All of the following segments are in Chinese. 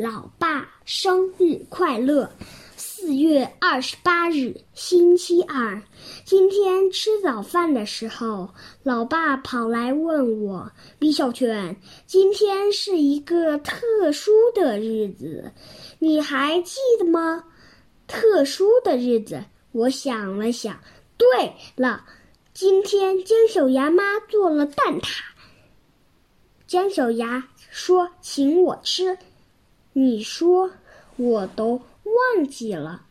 老爸生日快乐！四月二十八日，星期二。今天吃早饭的时候，老爸跑来问我：“李小泉，今天是一个特殊的日子，你还记得吗？”特殊的日子，我想了想，对了，今天姜小牙妈做了蛋挞。姜小牙说：“请我吃。”你说，我都忘记了。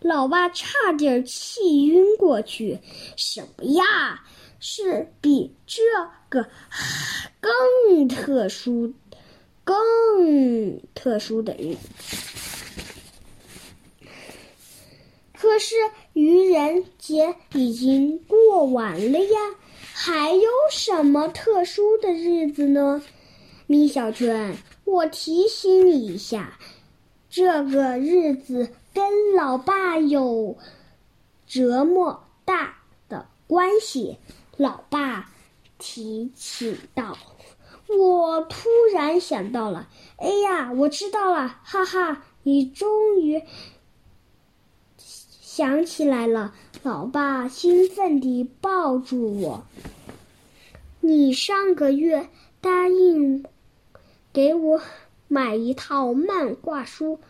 老爸差点气晕过去。什么呀？是比这个更特殊、更特殊的日子。可是愚人节已经过完了呀，还有什么特殊的日子呢？米小圈。我提醒你一下，这个日子跟老爸有这么大的关系。老爸提醒道：“我突然想到了，哎呀，我知道了，哈哈！你终于想起来了。”老爸兴奋地抱住我：“你上个月答应。”给我买一套漫画书，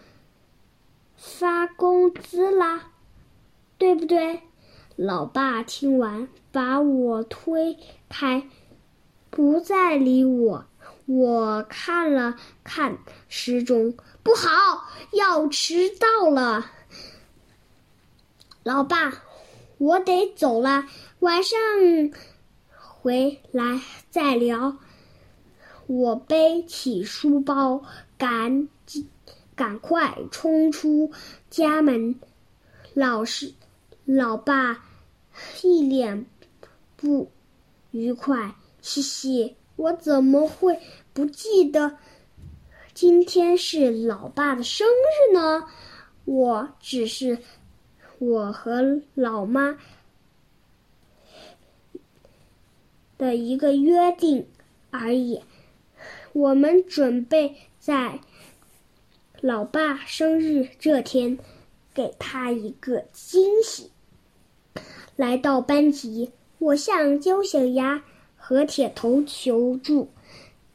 发工资啦，对不对？老爸听完，把我推开，不再理我。我看了看时钟，不好，要迟到了。老爸，我得走了，晚上回来再聊。我背起书包，赶紧赶快冲出家门。老师，老爸一脸不愉快，嘻嘻，我怎么会不记得今天是老爸的生日呢？我只是我和老妈的一个约定而已。我们准备在老爸生日这天给他一个惊喜。来到班级，我向焦小牙和铁头求助：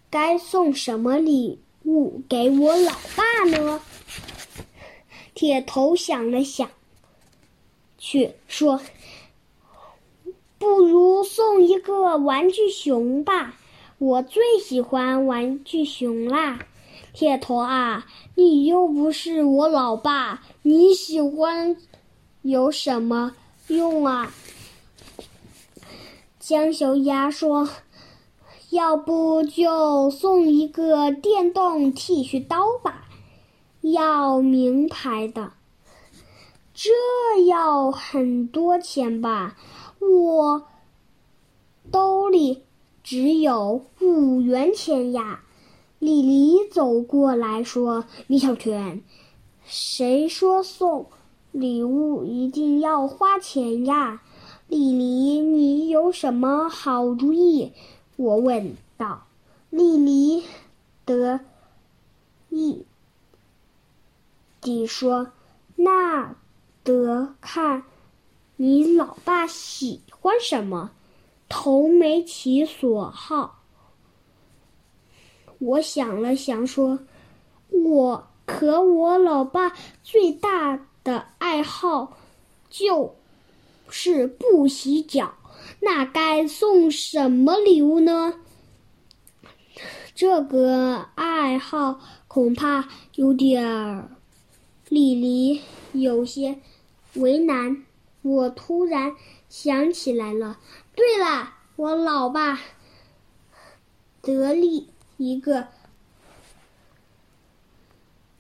该送什么礼物给我老爸呢？铁头想了想，却说：“不如送一个玩具熊吧。”我最喜欢玩具熊啦，铁头啊，你又不是我老爸，你喜欢有什么用啊？姜小牙说：“要不就送一个电动剃须刀吧，要名牌的，这要很多钱吧？我兜里。”只有五元钱呀！李黎走过来说：“米小圈，谁说送礼物一定要花钱呀？”李黎，你有什么好主意？我问道。李黎得意地说：“那得看你老爸喜欢什么。”投没其所好。我想了想，说：“我可我老爸最大的爱好就是不洗脚，那该送什么礼物呢？”这个爱好恐怕有点儿……李黎有些为难。我突然想起来了。对了，我老爸得力一个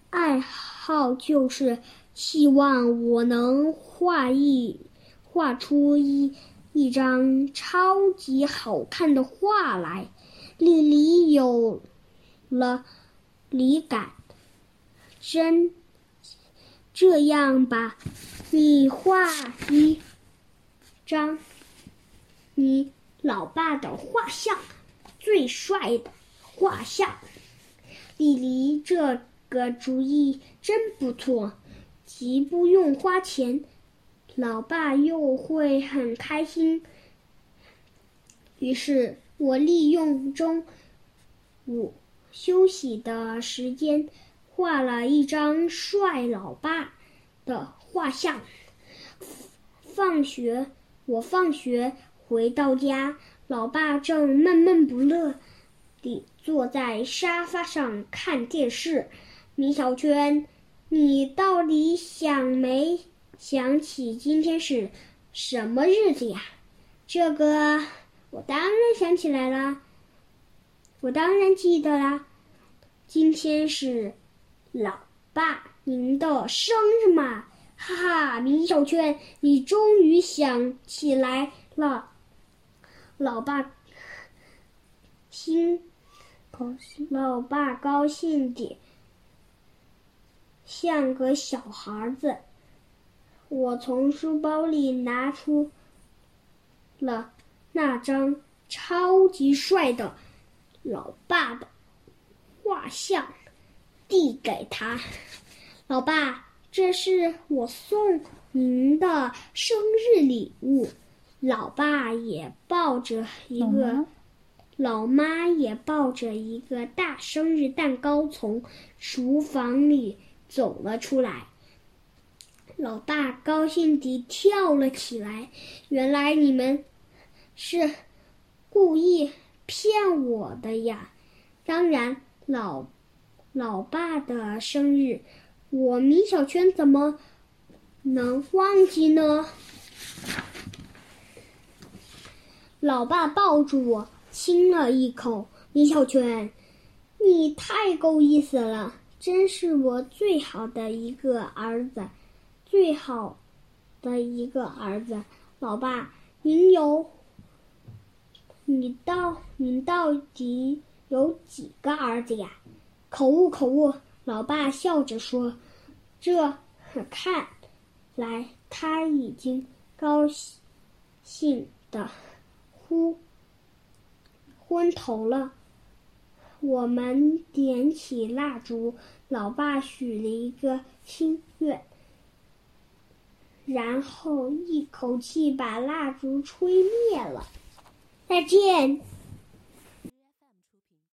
爱好就是希望我能画一画出一一张超级好看的画来。丽丽有了灵感，真这样吧，你画一张。你老爸的画像，最帅的画像。李黎这个主意真不错，既不用花钱，老爸又会很开心。于是我利用中午休息的时间，画了一张帅老爸的画像。放学，我放学回到家，老爸正闷闷不乐地坐在沙发上看电视。米小圈，你到底想没想起今天是什么日子呀？这个我当然想起来了，我当然记得啦。今天是老爸您的生日嘛。哈哈，米小圈，你终于想起来了。老爸心高兴，老爸高兴的像个小孩子。我从书包里拿出了那张超级帅的老爸的画像，递给他。老爸。这是我送您的生日礼物，老爸也抱着一个，老妈也抱着一个大生日蛋糕从厨房里走了出来。老爸高兴地跳了起来，原来你们是故意骗我的呀！当然，老老爸的生日。我米小圈怎么能忘记呢？老爸抱住我，亲了一口。米小圈，你太够意思了，真是我最好的一个儿子，最好的一个儿子。老爸，您有，你到您到底有几个儿子呀？口误，口误。老爸笑着说：“这看来他已经高兴的呼昏头了。”我们点起蜡烛，老爸许了一个心愿，然后一口气把蜡烛吹灭了。再见。